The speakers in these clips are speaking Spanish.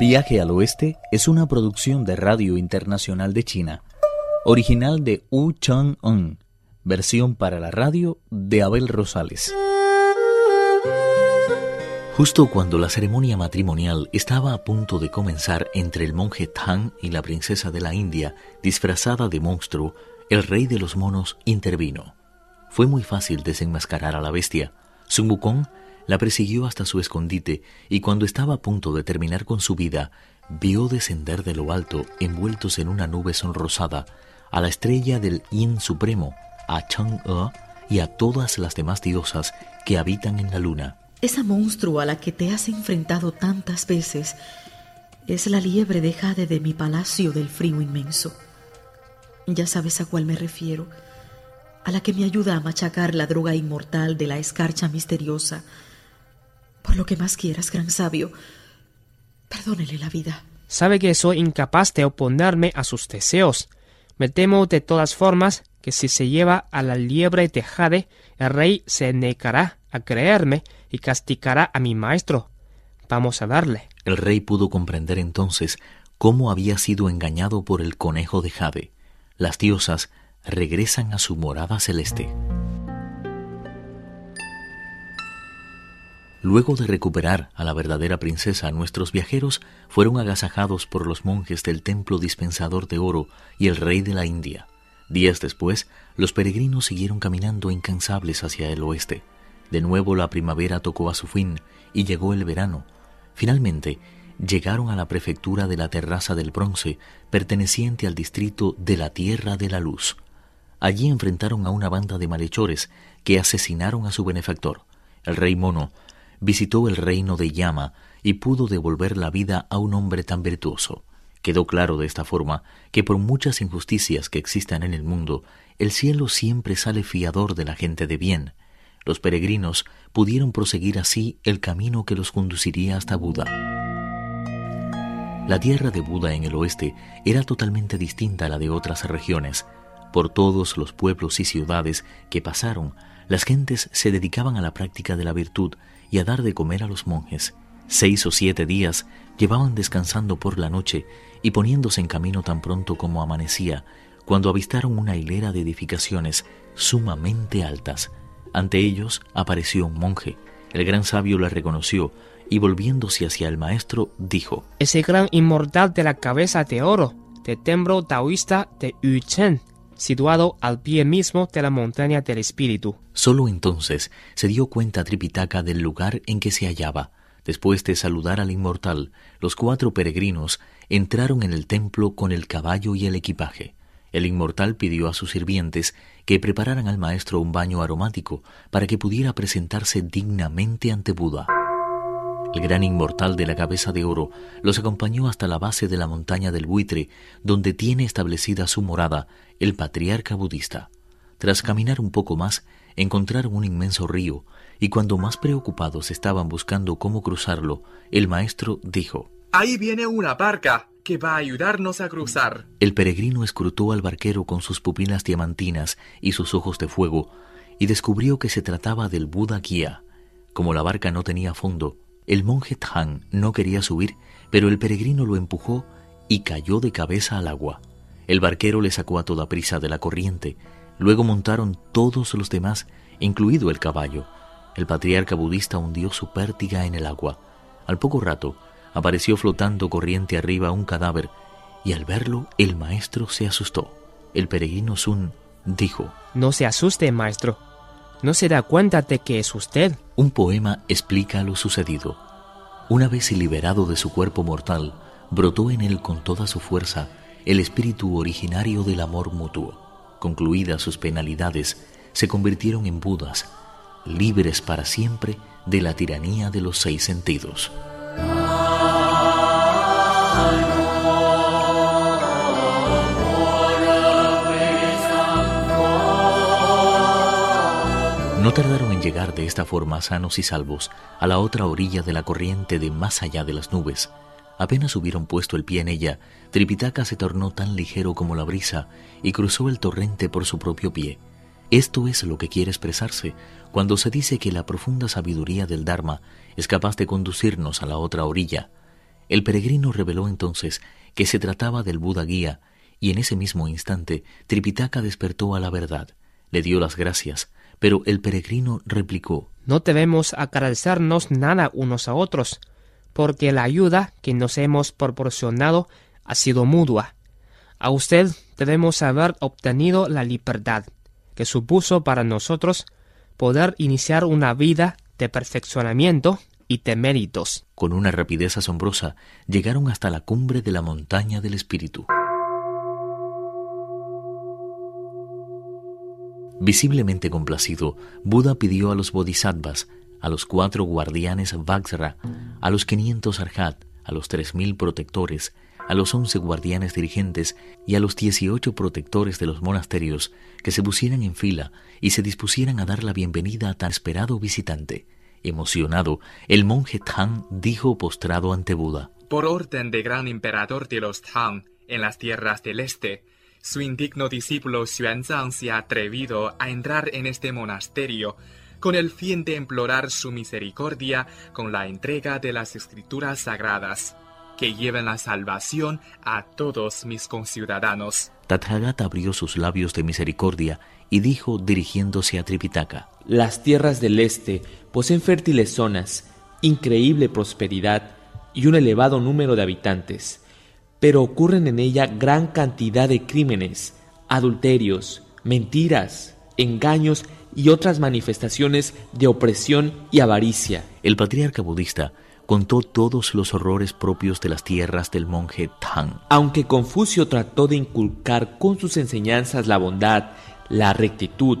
Viaje al Oeste es una producción de Radio Internacional de China, original de Wu Chang-un, versión para la radio de Abel Rosales. Justo cuando la ceremonia matrimonial estaba a punto de comenzar entre el monje Tang y la princesa de la India, disfrazada de monstruo, el rey de los monos intervino. Fue muy fácil desenmascarar a la bestia. Sun Wukong la persiguió hasta su escondite y cuando estaba a punto de terminar con su vida, vio descender de lo alto, envueltos en una nube sonrosada, a la estrella del Yin Supremo, a Chang'e y a todas las demás diosas que habitan en la luna. Esa monstruo a la que te has enfrentado tantas veces es la liebre de jade de mi palacio del frío inmenso. Ya sabes a cuál me refiero, a la que me ayuda a machacar la droga inmortal de la escarcha misteriosa, por lo que más quieras, gran sabio, perdónele la vida. Sabe que soy incapaz de oponerme a sus deseos. Me temo de todas formas que si se lleva a la liebre de Jade, el rey se negará a creerme y castigará a mi maestro. Vamos a darle. El rey pudo comprender entonces cómo había sido engañado por el conejo de Jade. Las diosas regresan a su morada celeste. Luego de recuperar a la verdadera princesa, nuestros viajeros fueron agasajados por los monjes del templo dispensador de oro y el rey de la India. Días después, los peregrinos siguieron caminando incansables hacia el oeste. De nuevo la primavera tocó a su fin y llegó el verano. Finalmente, llegaron a la prefectura de la Terraza del Bronce, perteneciente al distrito de la Tierra de la Luz. Allí enfrentaron a una banda de malhechores que asesinaron a su benefactor. El rey mono visitó el reino de Yama y pudo devolver la vida a un hombre tan virtuoso. Quedó claro de esta forma que por muchas injusticias que existan en el mundo, el cielo siempre sale fiador de la gente de bien. Los peregrinos pudieron proseguir así el camino que los conduciría hasta Buda. La tierra de Buda en el oeste era totalmente distinta a la de otras regiones. Por todos los pueblos y ciudades que pasaron, las gentes se dedicaban a la práctica de la virtud y a dar de comer a los monjes. Seis o siete días llevaban descansando por la noche y poniéndose en camino tan pronto como amanecía, cuando avistaron una hilera de edificaciones sumamente altas. Ante ellos apareció un monje. El gran sabio le reconoció y volviéndose hacia el maestro dijo, Ese gran inmortal de la cabeza de oro, de templo taoísta de Yuchen, situado al pie mismo de la montaña del espíritu. Solo entonces se dio cuenta Tripitaka del lugar en que se hallaba. Después de saludar al inmortal, los cuatro peregrinos entraron en el templo con el caballo y el equipaje. El inmortal pidió a sus sirvientes que prepararan al maestro un baño aromático para que pudiera presentarse dignamente ante Buda. El gran inmortal de la cabeza de oro los acompañó hasta la base de la montaña del buitre, donde tiene establecida su morada el patriarca budista. Tras caminar un poco más, encontraron un inmenso río, y cuando más preocupados estaban buscando cómo cruzarlo, el maestro dijo Ahí viene una barca que va a ayudarnos a cruzar. El peregrino escrutó al barquero con sus pupilas diamantinas y sus ojos de fuego, y descubrió que se trataba del Buda Guía. Como la barca no tenía fondo, el monje Tang no quería subir, pero el peregrino lo empujó y cayó de cabeza al agua. El barquero le sacó a toda prisa de la corriente. Luego montaron todos los demás, incluido el caballo. El patriarca budista hundió su pértiga en el agua. Al poco rato, apareció flotando corriente arriba un cadáver, y al verlo el maestro se asustó. El peregrino Sun dijo, No se asuste, maestro. ¿No se da cuenta de que es usted? Un poema explica lo sucedido. Una vez liberado de su cuerpo mortal, brotó en él con toda su fuerza el espíritu originario del amor mutuo. Concluidas sus penalidades, se convirtieron en Budas, libres para siempre de la tiranía de los seis sentidos. No tardaron en llegar de esta forma sanos y salvos a la otra orilla de la corriente de más allá de las nubes. Apenas hubieron puesto el pie en ella, Tripitaka se tornó tan ligero como la brisa y cruzó el torrente por su propio pie. Esto es lo que quiere expresarse cuando se dice que la profunda sabiduría del Dharma es capaz de conducirnos a la otra orilla. El peregrino reveló entonces que se trataba del Buda guía, y en ese mismo instante Tripitaka despertó a la verdad. Le dio las gracias, pero el peregrino replicó No debemos agradecernos nada unos a otros, porque la ayuda que nos hemos proporcionado ha sido mutua. A usted debemos haber obtenido la libertad, que supuso para nosotros poder iniciar una vida de perfeccionamiento y de méritos. Con una rapidez asombrosa llegaron hasta la cumbre de la montaña del espíritu. Visiblemente complacido, Buda pidió a los bodhisattvas, a los cuatro guardianes Vajra, a los quinientos Arhat, a los tres mil protectores, a los once guardianes dirigentes y a los dieciocho protectores de los monasterios que se pusieran en fila y se dispusieran a dar la bienvenida a tan esperado visitante. Emocionado, el monje Tang dijo postrado ante Buda. Por orden de gran emperador de los Tang en las tierras del este, su indigno discípulo Xuanzang se ha atrevido a entrar en este monasterio con el fin de implorar su misericordia con la entrega de las escrituras sagradas, que lleven la salvación a todos mis conciudadanos. Tathagata abrió sus labios de misericordia y dijo dirigiéndose a Tripitaka. Las tierras del este poseen fértiles zonas, increíble prosperidad y un elevado número de habitantes pero ocurren en ella gran cantidad de crímenes, adulterios, mentiras, engaños y otras manifestaciones de opresión y avaricia. El patriarca budista contó todos los horrores propios de las tierras del monje Tang. Aunque Confucio trató de inculcar con sus enseñanzas la bondad, la rectitud,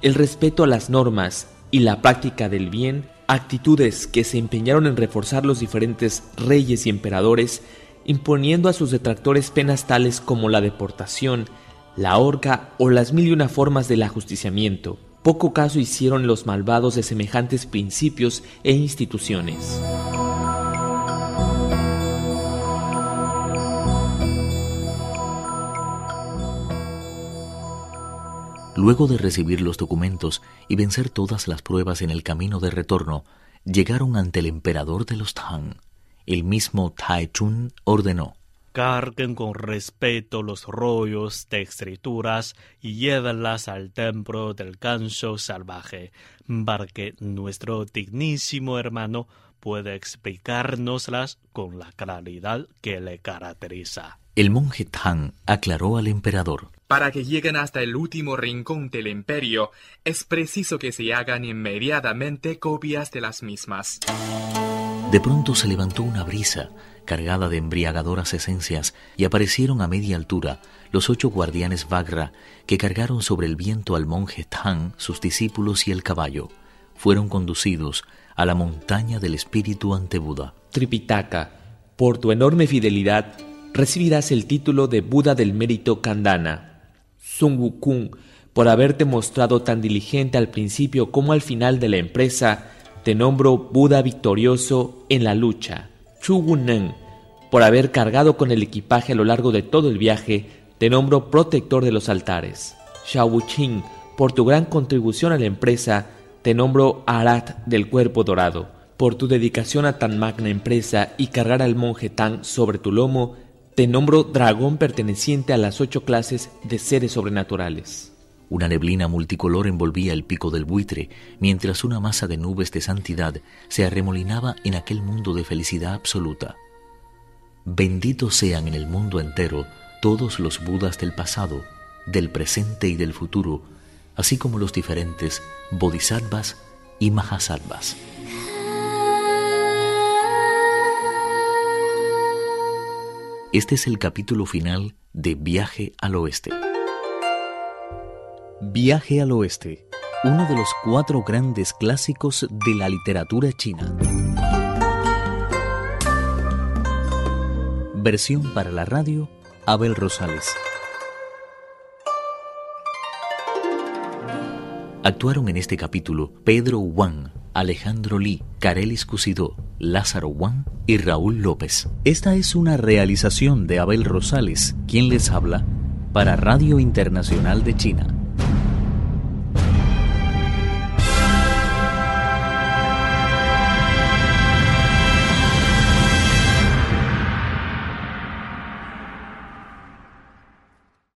el respeto a las normas y la práctica del bien, actitudes que se empeñaron en reforzar los diferentes reyes y emperadores, imponiendo a sus detractores penas tales como la deportación, la horca o las mil y una formas del ajusticiamiento. Poco caso hicieron los malvados de semejantes principios e instituciones. Luego de recibir los documentos y vencer todas las pruebas en el camino de retorno, llegaron ante el emperador de los Tang el mismo Chun ordenó. Carguen con respeto los rollos de escrituras y llévenlas al templo del ganso salvaje, para que nuestro dignísimo hermano pueda explicárnoslas con la claridad que le caracteriza. El monje Tang aclaró al emperador. Para que lleguen hasta el último rincón del imperio, es preciso que se hagan inmediatamente copias de las mismas. De pronto se levantó una brisa cargada de embriagadoras esencias y aparecieron a media altura los ocho guardianes Vagra que cargaron sobre el viento al monje Tang, sus discípulos y el caballo. Fueron conducidos a la montaña del espíritu ante Buda. Tripitaka, por tu enorme fidelidad, recibirás el título de Buda del mérito Kandana. Sun Wukong, por haberte mostrado tan diligente al principio como al final de la empresa, te nombro Buda victorioso en la lucha. Chu Wunen, por haber cargado con el equipaje a lo largo de todo el viaje, te nombro protector de los altares. Xiao Wuqing, por tu gran contribución a la empresa, te nombro Arat del cuerpo dorado. Por tu dedicación a tan magna empresa y cargar al monje Tang sobre tu lomo, te nombro dragón perteneciente a las ocho clases de seres sobrenaturales. Una neblina multicolor envolvía el pico del buitre, mientras una masa de nubes de santidad se arremolinaba en aquel mundo de felicidad absoluta. Benditos sean en el mundo entero todos los Budas del pasado, del presente y del futuro, así como los diferentes Bodhisattvas y Mahasattvas. Este es el capítulo final de Viaje al Oeste. Viaje al Oeste, uno de los cuatro grandes clásicos de la literatura china. Versión para la radio, Abel Rosales. Actuaron en este capítulo Pedro Wang, Alejandro Lee, Carelis Cusidó, Lázaro Wang y Raúl López. Esta es una realización de Abel Rosales, quien les habla para Radio Internacional de China.